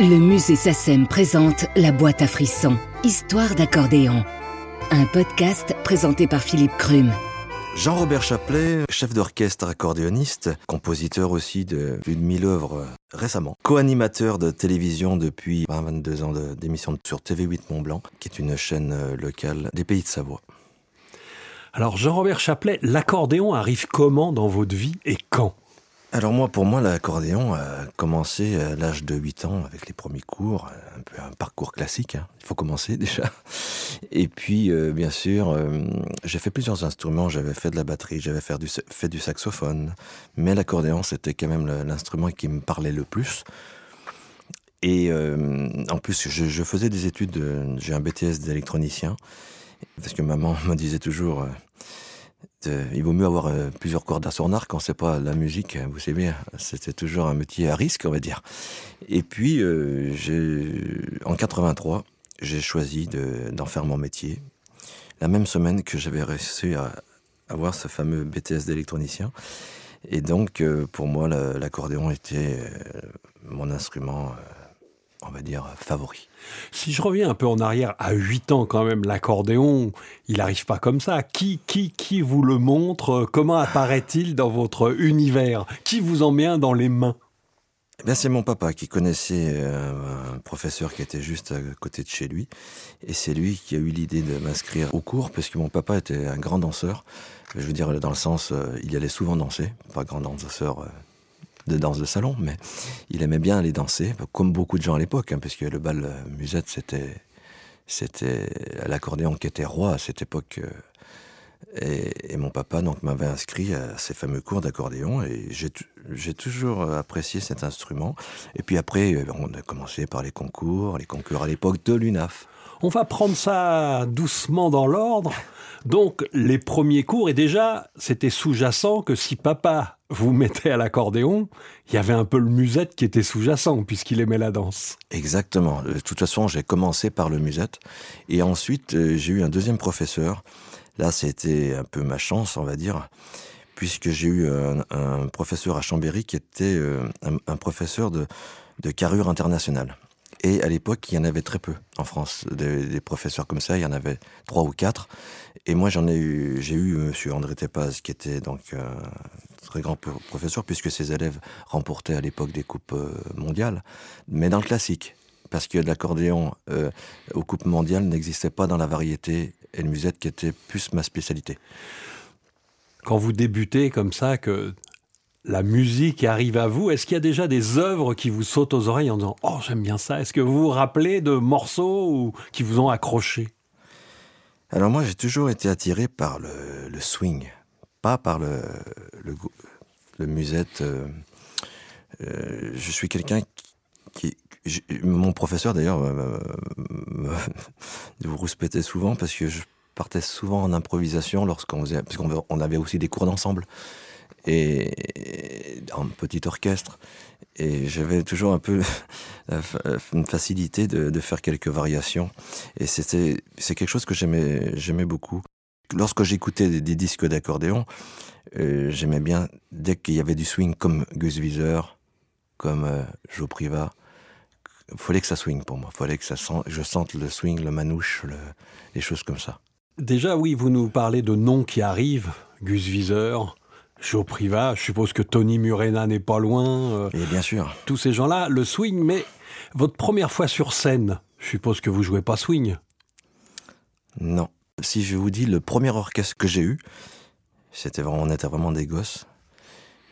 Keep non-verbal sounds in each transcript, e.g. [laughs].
Le musée SACEM présente La boîte à frissons, Histoire d'accordéon. Un podcast présenté par Philippe Crum. Jean-Robert Chaplet, chef d'orchestre accordéoniste, compositeur aussi de plus de 1000 œuvres récemment, co-animateur de télévision depuis 22 ans d'émission sur TV8 Mont-Blanc, qui est une chaîne euh, locale des pays de Savoie. Alors Jean-Robert Chaplet, l'accordéon arrive comment dans votre vie et quand? Alors moi, pour moi, l'accordéon a commencé à l'âge de 8 ans avec les premiers cours, un peu un parcours classique, hein. il faut commencer [laughs] déjà. Et puis, euh, bien sûr, euh, j'ai fait plusieurs instruments, j'avais fait de la batterie, j'avais fait du, saxophone, mais l'accordéon, c'était quand même l'instrument qui me parlait le plus. Et euh, en plus, je, je, faisais des études, j'ai un BTS d'électronicien, parce que maman [laughs] me disait toujours il vaut mieux avoir euh, plusieurs cordes à son arc quand c'est pas la musique. Vous savez, c'était toujours un métier à risque, on va dire. Et puis, euh, en 83, j'ai choisi d'en faire mon métier. La même semaine que j'avais réussi à avoir ce fameux BTS d'électronicien. Et donc, pour moi, l'accordéon était mon instrument on va dire, favori. Si je reviens un peu en arrière, à 8 ans quand même, l'accordéon, il n'arrive pas comme ça. Qui, qui, qui vous le montre? Comment apparaît-il dans votre univers? Qui vous en met un dans les mains? Eh c'est mon papa qui connaissait euh, un professeur qui était juste à côté de chez lui. Et c'est lui qui a eu l'idée de m'inscrire au cours, parce que mon papa était un grand danseur. Je veux dire, dans le sens, euh, il allait souvent danser, pas grand danseur euh, de danse de salon, mais il aimait bien aller danser, comme beaucoup de gens à l'époque, hein, puisque le bal euh, musette, c'était c'était l'accordéon qui était roi à cette époque. Euh, et, mon papa donc m'avait inscrit à ces fameux cours d'accordéon et j'ai toujours apprécié cet instrument. Et puis après, euh, on a commencé par les concours, les concours à l'époque de l'UNAF. On va prendre ça doucement dans l'ordre. Donc les premiers cours, et déjà c'était sous-jacent que si papa vous mettait à l'accordéon, il y avait un peu le musette qui était sous-jacent puisqu'il aimait la danse. Exactement. De toute façon, j'ai commencé par le musette et ensuite euh, j'ai eu un deuxième professeur. Là, c'était un peu ma chance, on va dire, puisque j'ai eu un, professeur à Chambéry qui était euh, un, professeur de, de carrure internationale. Et à l'époque, il y en avait très peu en France, des, professeurs comme ça. Il y en avait trois ou quatre. Et moi, j'en ai eu, j'ai eu Monsieur André Tepaz, qui était donc un très grand professeur, puisque ses élèves remportaient à l'époque des coupes euh, mondiales, mais dans le classique, parce que l'accordéon euh, aux coupes mondiales n'existait pas dans la variété et le musette, qui était plus ma spécialité. Quand vous débutez comme ça, que la musique arrive à vous, est-ce qu'il y a déjà des œuvres qui vous sautent aux oreilles en disant Oh, j'aime bien ça? Est-ce que vous vous rappelez de morceaux qui vous ont accroché? Alors, moi, j'ai toujours été attiré par le, swing, pas par le, musette. Euh, euh, je suis quelqu'un qui. mon professeur, d'ailleurs, vous rouspétez souvent parce que je partais souvent en improvisation lorsqu'on. Parce qu'on avait aussi des cours d'ensemble et en petit orchestre. Et j'avais toujours un peu [laughs] une facilité de, faire quelques variations. Et c'était, c'est quelque chose que j'aimais, j'aimais beaucoup. Lorsque j'écoutais des, disques d'accordéon, euh, j'aimais bien, dès qu'il y avait du swing comme Gus Wieser, comme euh, Joe Priva, il fallait que ça swing pour moi. Il fallait que ça je sente le swing, le manouche, les choses comme ça. Déjà, oui, vous nous parlez de noms qui arrivent, Gus Wieser, Joe Priva, je suppose que Tony Murena n'est pas loin. Et euh, bien sûr. Tous ces gens-là, le swing, mais votre première fois sur scène, je suppose que vous jouez pas swing. Non. Si je vous dis le premier orchestre que j'ai eu, c'était vraiment, on était vraiment des gosses,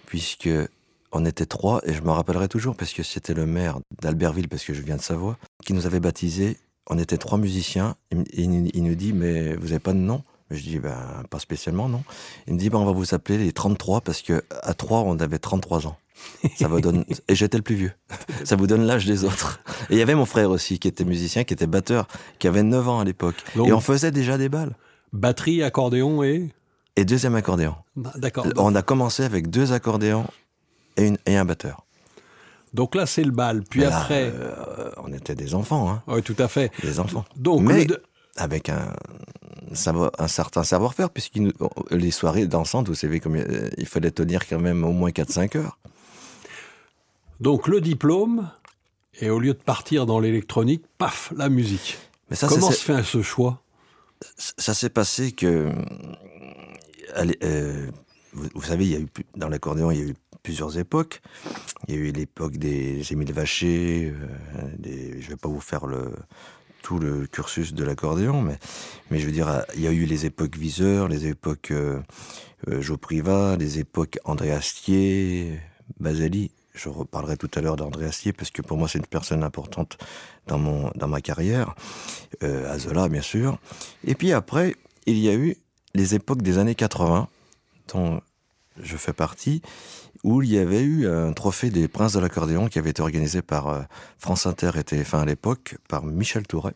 puisque on était trois, et je me rappellerai toujours, parce que c'était le maire d'Albertville, parce que je viens de Savoie, qui nous avait baptisés. On était trois musiciens, et il nous dit, mais vous n'avez pas de nom? Je dis, ben, pas spécialement, non. Il me dit, ben, on va vous appeler les 33 parce que à 3, on avait 33 ans. Ça vous donne... [laughs] Et j'étais le plus vieux. Ça vous donne l'âge des autres. Et il y avait mon frère aussi, qui était musicien, qui était batteur, qui avait 9 ans à l'époque. Et on faisait déjà des balles. Batterie, accordéon et Et deuxième accordéon. Bah, d'accord. On a commencé avec deux accordéons et, une, et un batteur. Donc là, c'est le bal. Puis après. Euh, on était des enfants. Hein. Oui, tout à fait. Des enfants. Donc, Mais avec un, un certain savoir-faire, puisque les soirées dansantes, vous savez, comme, euh, il fallait tenir quand même au moins 4-5 heures. Donc le diplôme, et au lieu de partir dans l'électronique, paf, la musique. Mais ça, Comment se fait ce choix? Ça s'est passé que, euh, vous, savez, il y a eu dans l'accordéon, il y a eu plusieurs époques. Il y a eu l'époque des Émile Vacher. Euh, je ne vais pas vous faire le, tout le cursus de l'accordéon, mais, mais je veux dire, il y a eu les époques Viseur, les époques euh, euh Joe Priva, les époques André Astier, Baseli. Je reparlerai tout à l'heure d'André Astier parce que pour moi c'est une personne importante dans, mon, dans ma carrière. Euh, Azola, bien sûr. Et puis après, il y a eu les époques des années 80, dont je fais partie, où il y avait eu un trophée des princes de l'accordéon qui avait été organisé par euh, France Inter et TF1 à l'époque, par Michel Touret.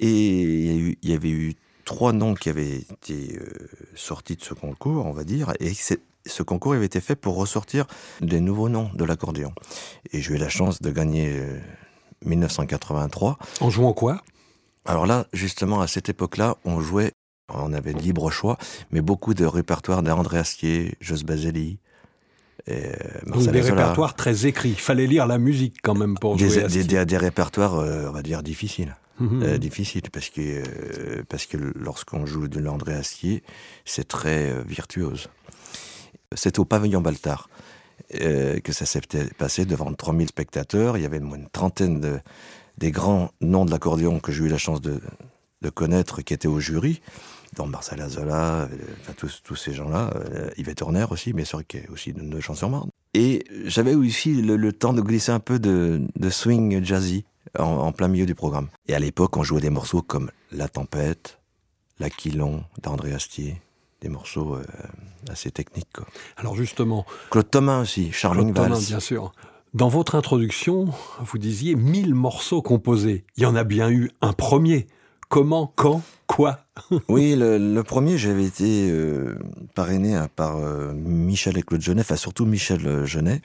Et il y, avait eu trois noms qui avaient été euh, sortis de ce concours, on va dire, et ce concours avait été fait pour ressortir des nouveaux noms de l'accordéon. Et j'ai eu la chance de gagner 1983. Euh, en jouant quoi? Alors là, justement, à cette époque-là, on jouait, on avait libre choix, mais beaucoup de répertoires d'André Astier, Jos Baseli, euh, Donc des répertoires très écrits. Il fallait lire la musique quand même pour des, jouer. Des, des, répertoires, euh, on va dire, difficiles. Mhm. Euh, difficiles parce que, parce que lorsqu'on joue de l'André Astier, c'est très virtuose. C'est au pavillon Baltard que ça s'est passé devant 3000 spectateurs. Il y avait une trentaine de, des grands noms de l'accordéon que j'ai eu la chance de, de connaître qui étaient au jury dont Marcel Azola, euh, tous, tous, ces gens-là, euh, Yvette Horner aussi, mais sûr qui est aussi de, de Champs-sur-Marne. Et j'avais aussi le, temps de glisser un peu de, swing jazzy en, plein milieu du programme. Et à l'époque, on jouait des morceaux comme La Tempête, L'Aquilon d'André Astier, des morceaux euh, assez techniques. Alors justement... Claude Thomas aussi, Charming Claude Thomas, bien sûr. Dans votre introduction, vous disiez 1000 morceaux composés. Il y en a bien eu un premier. Comment, quand, quoi [laughs] Oui, le, premier, j'avais été euh, parrainé hein, par euh, Michel et Claude Genet, enfin surtout Michel euh, Genet.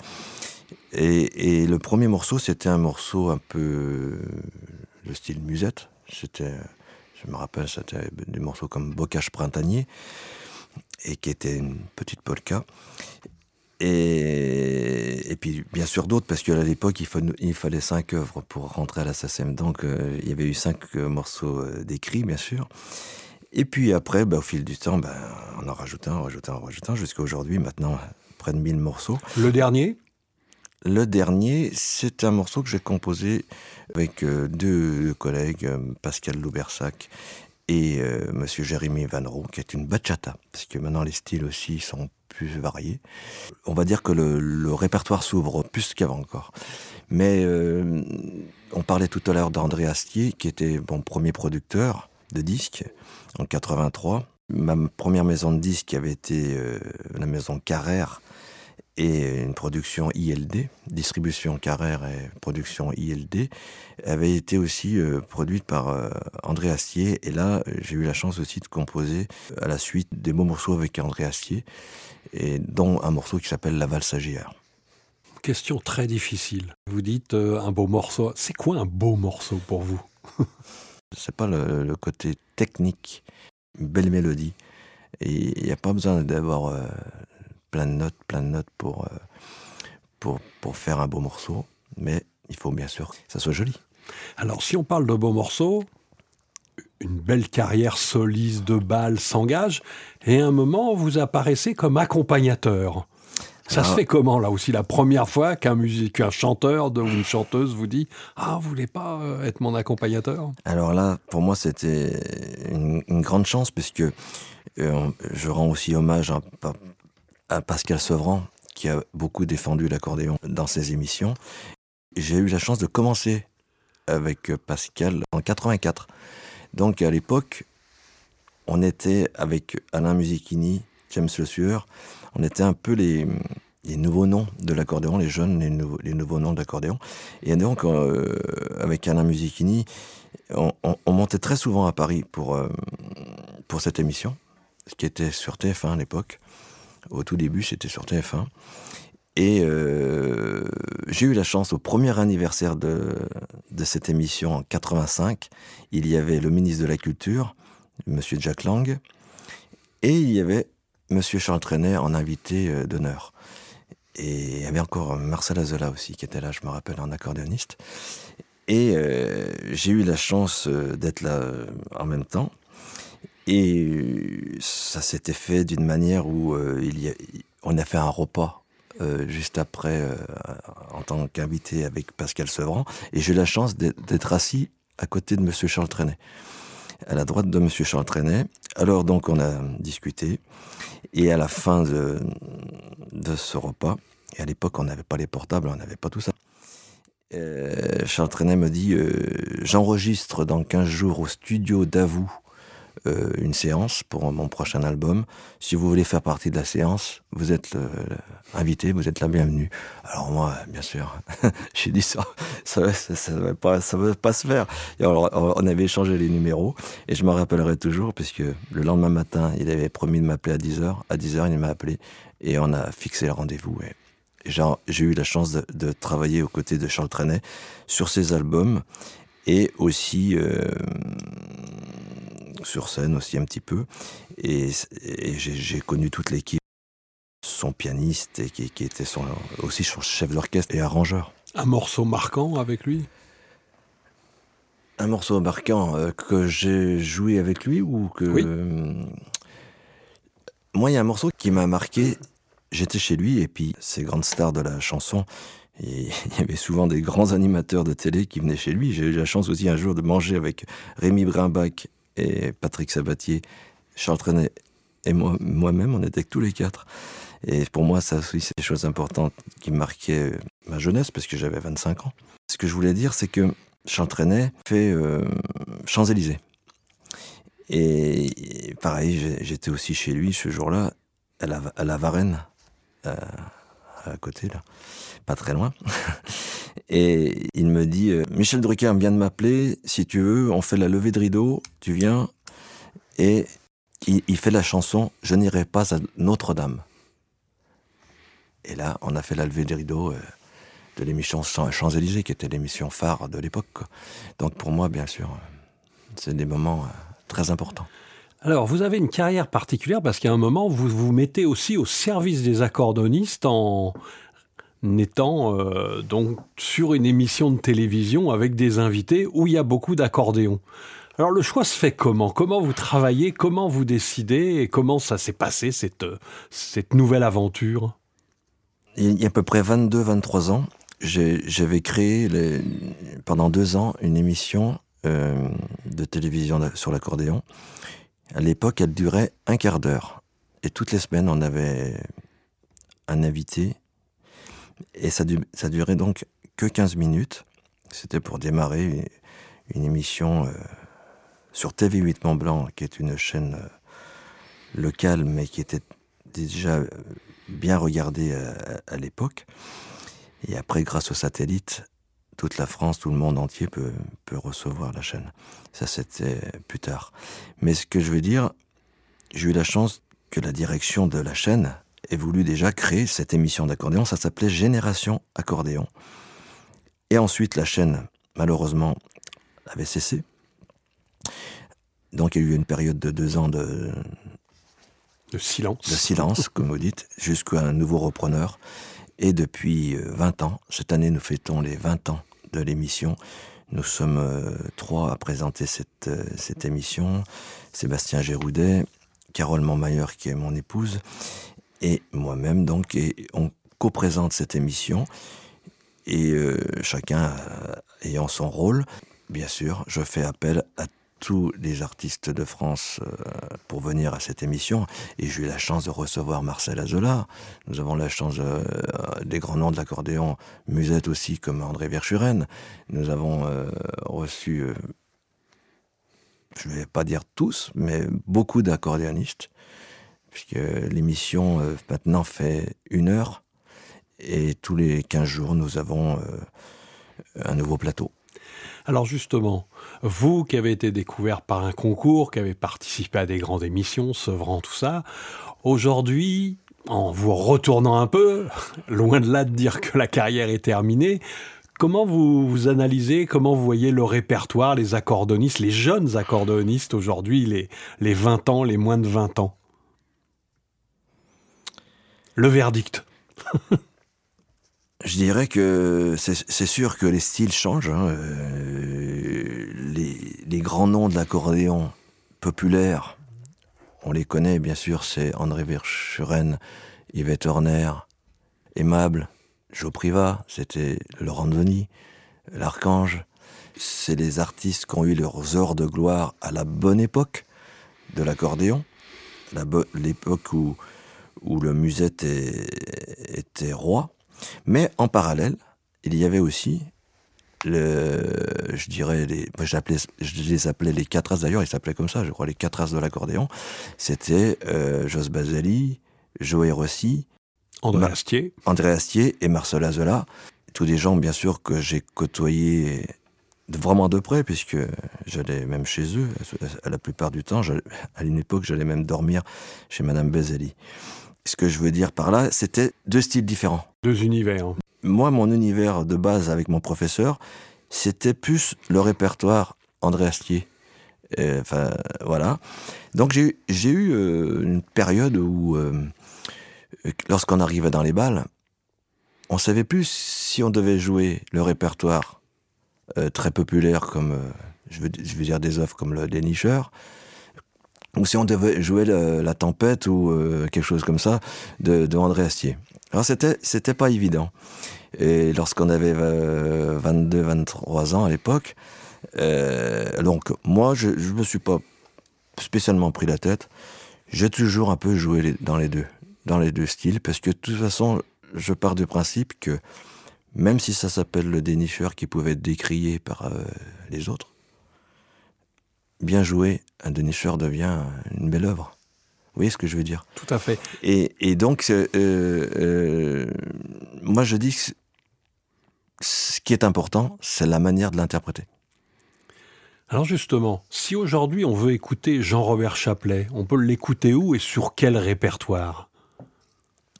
Et, le premier morceau, c'était un morceau un peu le style musette. C'était, je me rappelle, c'était des morceaux comme Bocage printanier et qui était une petite polka. Et, puis bien sûr d'autres, parce qu'à l'époque, il, il, fallait cinq œuvres pour rentrer à la SACEM. Donc euh, il y avait eu cinq euh, morceaux euh, d'écrits, bien sûr. Et puis après, bah, au fil du temps, bah, on en rajoutait un, on rajoutait un, on rajoutait un, jusqu'à aujourd'hui, maintenant, près de 1000 morceaux. Le dernier? Le dernier, c'est un morceau que j'ai composé avec deux collègues, Pascal Loubersac et Monsieur Jérémy Van Roux, qui est une bachata, parce que maintenant les styles aussi sont plus variés. On va dire que le, répertoire s'ouvre plus qu'avant encore. Mais euh, on parlait tout à l'heure d'André Astier, qui était mon premier producteur de disques en 83. Ma première maison de disques avait été euh, la maison Carrère et une production ILD, distribution Carrère et production ILD, avait été aussi euh, produite par euh, André Astier. Et là, j'ai eu la chance aussi de composer à la suite des beaux morceaux avec André Astier, et dont un morceau qui s'appelle La valse Question très difficile. Vous dites euh, un beau morceau. C'est quoi un beau morceau pour vous? [laughs] C'est pas le, côté technique, une belle mélodie. Et il n'y a pas besoin d'avoir plein de notes, plein de notes pour, euh, pour, pour faire un beau morceau, mais il faut bien sûr que ça soit joli. Alors, si on parle de beaux morceaux, une belle carrière soliste de bal s'engage, et à un moment, vous apparaissez comme accompagnateur. Ça se fait comment, là aussi, la première fois qu'un qu'un chanteur ou une chanteuse vous dit Ah, vous voulez pas euh, être mon accompagnateur? Alors là, pour moi, c'était une, grande chance, puisque euh, je rends aussi hommage à, Pascal Sevran, qui a beaucoup défendu l'accordéon dans ses émissions. J'ai eu la chance de commencer avec Pascal en 84. Donc à l'époque, on était avec Alain Musichini, James Le Sueur, on était un peu les, nouveaux noms de l'accordéon, les jeunes, les, nouveaux, noms de l'accordéon. Et donc, euh, avec Alain Musichini, on, montait très souvent à Paris pour, euh, pour cette émission, ce qui était sur TF1 à l'époque. Au tout début, c'était sur TF1. Et euh, j'ai eu la chance, au premier anniversaire de, de, cette émission en 85, il y avait le ministre de la Culture, M. Jack Lang, et il y avait M. Charles Trenet en invité euh, d'honneur. Et il y avait encore Marcel Azola aussi qui était là, je me rappelle, en accordéoniste. Et euh, j'ai eu la chance d'être là en même temps. Et ça s'était fait d'une manière où a, on a fait un repas juste après en tant qu'invité avec Pascal Sevran. Et j'ai eu la chance d'être assis à côté de Monsieur Charles Trenet, à la droite de Monsieur Charles Trenet. Alors donc on a discuté. Et à la fin de, ce repas, et à l'époque on n'avait pas les portables, on n'avait pas tout ça. Euh, Charles Trenet me dit euh, J'enregistre dans 15 jours au studio d'Avou euh, une séance pour mon prochain album. Si vous voulez faire partie de la séance, vous êtes invité, vous êtes la bienvenue. Alors moi, bien sûr, [laughs] j'ai dit ça, ça ne ça va pas se faire. on avait échangé les numéros et je me rappellerai toujours puisque le lendemain matin, il avait promis de m'appeler à 10h. À 10h, il m'a appelé et on a fixé le rendez-vous j'ai eu la chance de, travailler aux côtés de Charles Trenet sur ses albums et aussi euh, sur scène aussi un petit peu. Et, j'ai connu toute l'équipe, son pianiste et qui, était son, aussi son chef d'orchestre et arrangeur. Un morceau marquant avec lui? Un morceau marquant euh, que j'ai joué avec lui ou que... Oui. moi, il y a un morceau qui m'a marqué J'étais chez lui et puis ces grandes stars de la chanson, [laughs] il y avait souvent des grands animateurs de télé qui venaient chez lui. J'ai eu la chance aussi un jour de manger avec Rémi Brimbach et Patrick Sabatier, Charles et moi-même, on était tous les quatre. Et pour moi, ça aussi, c'est des choses importantes qui marquaient ma jeunesse, parce que j'avais 25 ans. Ce que je voulais dire, c'est que Charles fait euh, Champs-Élysées. Et pareil, j'étais aussi chez lui ce jour-là, à la, à la Varenne, euh, à côté, là, pas très loin. [laughs] Et il me dit euh, Michel Drucker vient de m'appeler, si tu veux, on fait la levée de rideau, tu viens. Et il, fait la chanson Je n'irai pas à Notre-Dame. Et là, on a fait la levée de rideau euh, de l'émission Champs-Élysées, qui était l'émission phare de l'époque. Donc pour moi, bien sûr, c'est des moments très importants. Alors, vous avez une carrière particulière parce qu'à un moment, vous vous mettez aussi au service des accordonistes en étant euh, donc sur une émission de télévision avec des invités où il y a beaucoup d'accordéons. Alors le choix se fait comment? Comment vous travaillez? Comment vous décidez? Et comment ça s'est passé cette, cette nouvelle aventure? Il y a à peu près 22-23 ans, j'avais créé pendant deux ans une émission euh, de télévision sur l'accordéon à l'époque, elle durait un quart d'heure. Et toutes les semaines, on avait un invité. Et ça, ça durait donc que 15 minutes. C'était pour démarrer une, émission euh, sur TV8 Mont Blanc, qui est une chaîne euh, locale, mais qui était déjà euh, bien regardée à l'époque. Et après, grâce au satellite, toute la France, tout le monde entier peut, peut recevoir la chaîne. Ça, c'était plus tard. Mais ce que je veux dire, j'ai eu la chance que la direction de la chaîne ait voulu déjà créer cette émission d'accordéon. Ça s'appelait Génération Accordéon. Et ensuite, la chaîne, malheureusement, avait cessé. Donc, il y a eu une période de deux ans de, de silence. De silence, comme vous dites, jusqu'à un nouveau repreneur. Et depuis 20 euh, ans, cette année nous fêtons les 20 ans de l'émission. Nous sommes euh, trois à présenter cette, euh, cette émission. Sébastien Géroudet, Carole Montmayer qui est mon épouse, et moi-même donc, et on co-présente cette émission. Et chacun ayant son rôle, bien sûr, je fais appel à tous les artistes de France euh, pour venir à cette émission. Et j'ai eu la chance de recevoir Marcel Azola. Nous avons la chance euh, des grands noms de l'accordéon, Musette aussi, comme André Verschuren. Nous avons euh, reçu, je ne vais pas dire tous, mais beaucoup d'accordéonistes, puisque l'émission maintenant fait une heure. Et tous les 15 jours, nous avons un nouveau plateau. Alors justement, vous qui avez été découvert par un concours, qui avez participé à des grandes émissions, Sevran, tout ça, aujourd'hui, en vous retournant un peu, [laughs] loin de là de dire que la carrière est terminée, comment vous, vous analysez, comment vous voyez le répertoire, les accordonistes, les jeunes accordonistes aujourd'hui, les, les 20 ans, les moins de 20 ans? Le verdict [laughs] Je dirais que c'est sûr que les styles changent. Hein. Euh, les, grands noms de l'accordéon populaire, on les connaît bien sûr, c'est André Verschuren, Yvette Horner, Aimable, Joe Priva, c'était Laurent Denis, l'Archange. C'est les artistes qui ont eu leurs heures de gloire à la bonne époque de l'accordéon, l'époque où, où le musette était roi. Mais en parallèle, il y avait aussi le, je dirais, les, je les appelais les quatre as d'ailleurs, ils s'appelaient comme ça, je crois, les quatre as de l'accordéon. C'était euh, Jos Baseli, Joé Rossi, André Astier. André Astier et Marcel Azola. Tous des gens, bien sûr, que j'ai côtoyés vraiment de près, puisque j'allais même chez eux, à la plupart du temps. À une époque, j'allais même dormir chez Madame Bezeli. Ce que je veux dire par là, c'était deux styles différents. Deux univers. Moi, mon univers de base avec mon professeur, c'était plus le répertoire André Astier. Enfin, voilà. Donc j'ai eu euh, une période où, euh, lorsqu'on arrivait dans les balles, on savait plus si on devait jouer le répertoire euh, très populaire comme, je veux, je, veux, dire des œuvres comme le dénicheur, ou si on devait jouer la tempête ou euh, quelque chose comme ça de, de André Astier. Alors c'était c'était pas évident. Et lorsqu'on avait 22, 23 ans à l'époque, euh, donc moi je, je me suis pas spécialement pris la tête. J'ai toujours un peu joué dans les deux, dans les deux styles, parce que de toute façon, je pars du principe que même si ça s'appelle le dénicheur qui pouvait être décrié par euh, les autres, bien joué, un dénicheur devient une belle œuvre. Vous voyez ce que je veux dire? Tout à fait. Et, donc, euh, euh, moi je dis que ce qui est important, c'est la manière de l'interpréter. Alors justement, si aujourd'hui on veut écouter Jean-Robert Chaplet, on peut l'écouter où et sur quel répertoire?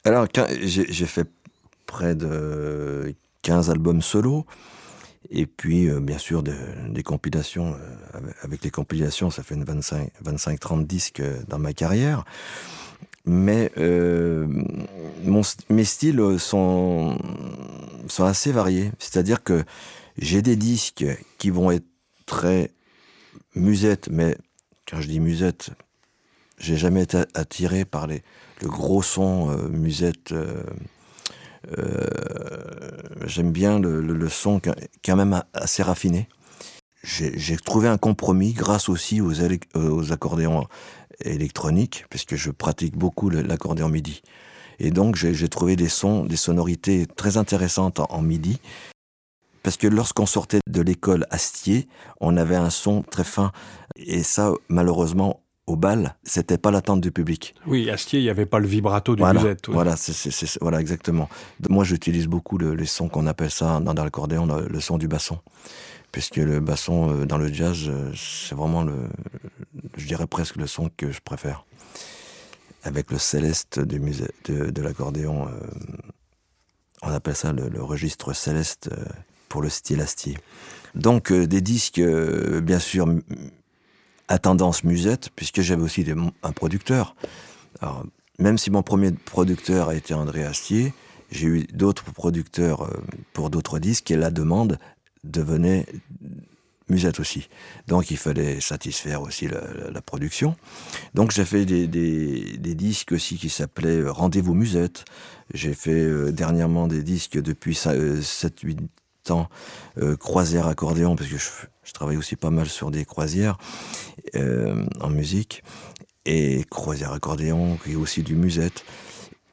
Alors, j'ai fait près de 15 albums solo. Et puis, euh, bien sûr, des compilations. Euh, avec les compilations, ça fait 25-30 disques euh, dans ma carrière. Mais mes styles sont, sont assez variés. C'est-à-dire que j'ai des disques qui vont être très musette, mais quand je dis musette, j'ai jamais été attiré par les, le gros son musette j'aime bien le, son quand même assez raffiné. J'ai trouvé un compromis grâce aussi aux, euh, accordéons électroniques, puisque je pratique beaucoup l'accordéon MIDI. Et donc j'ai trouvé des sons, des sonorités très intéressantes en, MIDI, parce que lorsqu'on sortait de l'école Astier, on avait un son très fin, et ça, malheureusement, au bal, c'était pas l'attente du public. Oui, Astier, il n'y avait pas le vibrato du voilà, musette. Voilà, c'est, voilà, exactement. Moi, j'utilise beaucoup le, les sons qu'on appelle ça dans, l'accordéon, le, son du basson. Puisque le basson euh, dans le jazz, euh, c'est vraiment le, je dirais presque le son que je préfère. Avec le céleste du de, l'accordéon, euh, on appelle ça le, registre céleste pour le style Astier. Donc, des disques, bien sûr, à tendance musette, puisque j'avais aussi un producteur. Alors, même si mon premier producteur a été André Astier, j'ai eu d'autres producteurs euh, pour d'autres disques et la demande devenait musette aussi. Donc il fallait satisfaire aussi la, production. Donc j'ai fait des, disques aussi qui s'appelaient euh, Rendez-vous musette. J'ai fait euh, dernièrement des disques depuis 7-8 temps euh, croisière accordéon parce que je, je, travaille aussi pas mal sur des croisières euh, en musique et croisière accordéon est aussi du musette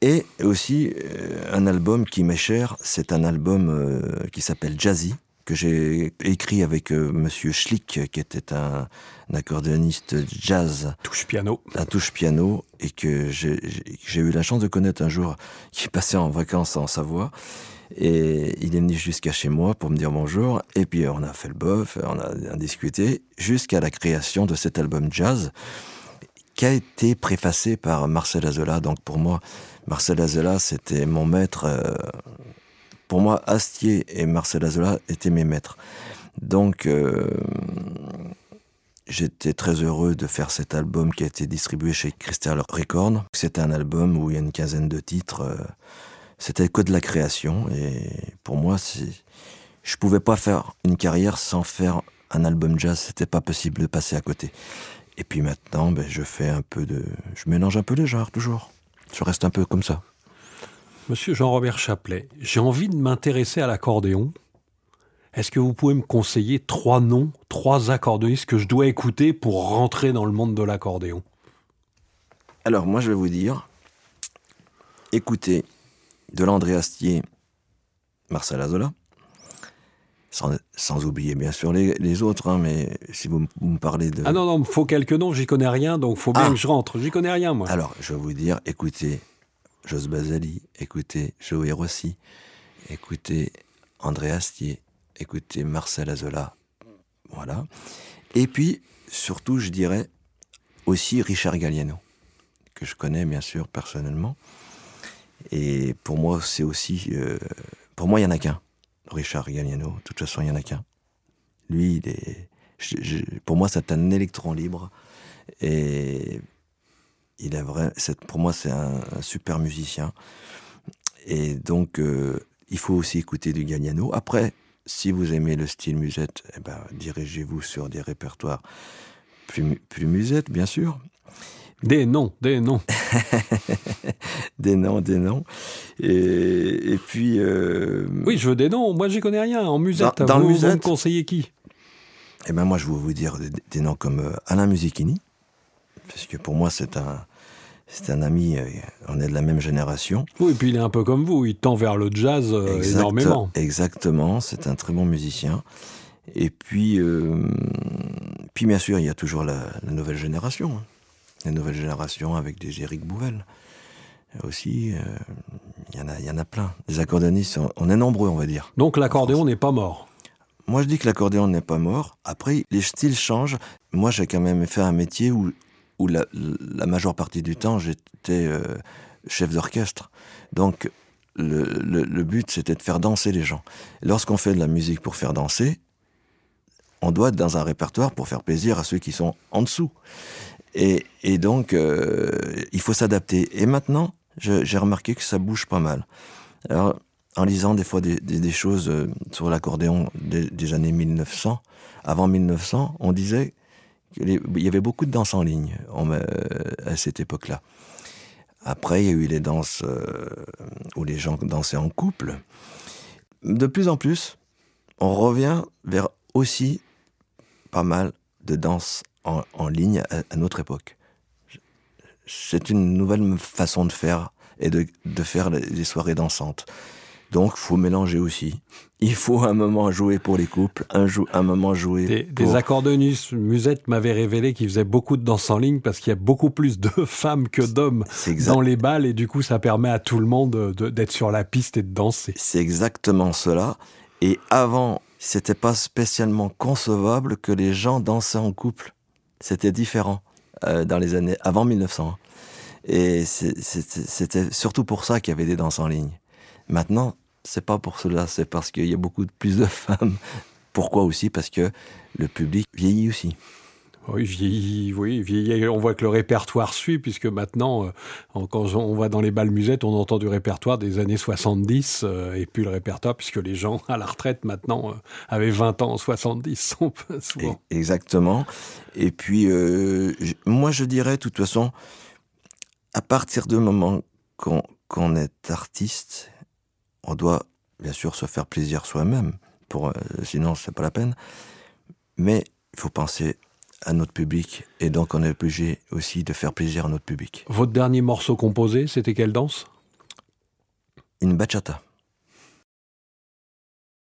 et aussi euh, un album qui m'est cher c'est un album euh, qui s'appelle Jazzy que j'ai écrit avec Monsieur Schlick, qui était un, un, accordéoniste jazz. Touche piano. Un touche piano, et que j'ai eu la chance de connaître un jour, qui passait en vacances en Savoie. Et il est venu jusqu'à chez moi pour me dire bonjour. Et puis on a fait le bof, on a, discuté jusqu'à la création de cet album jazz qui a été préfacé par Marcel Azola. Donc pour moi, Marcel Azola, c'était mon maître. Euh, pour moi, Astier et Marcel Azola étaient mes maîtres. Donc euh, J'étais très heureux de faire cet album qui a été distribué chez Crystal Records. C'est un album où il y a une quinzaine de titres. Euh, c'était que de la création. Et pour moi, je pouvais pas faire une carrière sans faire un album jazz. C'était pas possible de passer à côté. Et puis maintenant, ben, je fais un peu de, je mélange un peu les genres toujours. Je reste un peu comme ça. Monsieur Jean-Robert Chaplet, j'ai envie de m'intéresser à l'accordéon. Est-ce que vous pouvez me conseiller trois noms, trois accordéonistes que je dois écouter pour rentrer dans le monde de l'accordéon? Alors, moi, je vais vous dire, écoutez de l'André Astier, Marcel Azola, sans, oublier bien sûr les, autres, hein, mais si vous, me parlez de... Ah non, non, il faut quelques noms, j'y connais rien, donc faut bien ah. que je rentre. J'y connais rien, moi. Alors, je vais vous dire, écoutez Jos Basali, écoutez Joey Rossi, écoutez André Astier, écoutez Marcel Azola, voilà. Et puis, surtout, je dirais aussi Richard Galliano, que je connais bien sûr personnellement. Et pour moi, c'est aussi... Euh, pour moi, il n'y en a qu'un. Richard Galliano, de toute façon, il n'y en a qu'un. Lui, il est... pour moi, c'est un électron libre. Et il est vrai, pour moi, c'est un, super musicien. Et donc, euh, il faut aussi écouter du Galliano. Après, si vous aimez le style musette, eh ben, dirigez-vous sur des répertoires plus, plus musette, bien sûr. Des noms, des noms. [laughs] des noms, des noms. Et, puis. Euh, oui, je veux des noms. Moi, j'y connais rien. En musette, dans, vous, le musette, vous me conseillez qui? Eh ben, moi, je vais vous dire des, noms comme euh, Alain Musichini, parce que pour moi, c'est un. C'est un ami, euh, on est de la même génération. Oui, et puis il est un peu comme vous, il tend vers le jazz énormément. Exactement, c'est un très bon musicien. Et puis, puis bien sûr, il y a toujours la, la nouvelle génération. La nouvelle génération avec des Éric Bouvel. Aussi, euh, il y, en a, y en a plein. Les accordéonistes, on est nombreux, on va dire. Donc l'accordéon n'est pas mort Moi, je dis que l'accordéon n'est pas mort. Après, les styles changent. Moi, j'ai quand même fait un métier où, où la, majeure partie du temps, j'étais euh, chef d'orchestre. Donc, le, le but, c'était de faire danser les gens. Lorsqu'on fait de la musique pour faire danser, on doit être dans un répertoire pour faire plaisir à ceux qui sont en dessous. Et, donc, euh, il faut s'adapter. Et maintenant, j'ai remarqué que ça bouge pas mal. Alors, en lisant des fois des, choses euh, sur l'accordéon des, années 1900, avant 1900, on disait qu'il y avait beaucoup de danses en ligne euh, à cette époque-là. Après, il y a eu les danses où les gens dansaient en couple. De plus en plus, on revient vers aussi pas mal de danses en, ligne à, notre époque. C'est une nouvelle façon de faire et de, de faire les soirées dansantes. Donc, faut mélanger aussi. Il faut un moment jouer pour les couples, un, un moment jouer des, pour... Des accordéonistes, Musette m'avait révélé qu'ils faisaient beaucoup de danse en ligne parce qu'il y a beaucoup plus de [laughs] femmes que d'hommes dans les balles et du coup, ça permet à tout le monde d'être sur la piste et de danser. C'est exactement cela. Et avant, c'était pas spécialement concevable que les gens dansaient en couple. C'était différent euh, dans les années avant 1900. Et c'était surtout pour ça qu'il y avait des danses en ligne. Maintenant, c'est pas pour cela, c'est parce qu'il y a beaucoup plus de [laughs] femmes. Pourquoi aussi? Parce que le public vieillit aussi. Oui, vieillit, oui, vieillit. On voit que le répertoire suit, puisque maintenant, euh, quand on va dans les balles musettes, on entend du répertoire des années 70, euh, et puis le répertoire, puisque les gens à la retraite maintenant euh, avaient 20 ans en 70, [laughs] souvent. Exactement. Et puis, moi, je dirais, de toute façon, à partir du moment qu'on est artiste, on doit bien sûr se faire plaisir soi-même, pour, sinon c'est pas la peine. Mais il faut penser à notre public et donc on est obligé aussi de faire plaisir à notre public. Votre dernier morceau composé, c'était quelle danse? Une bachata.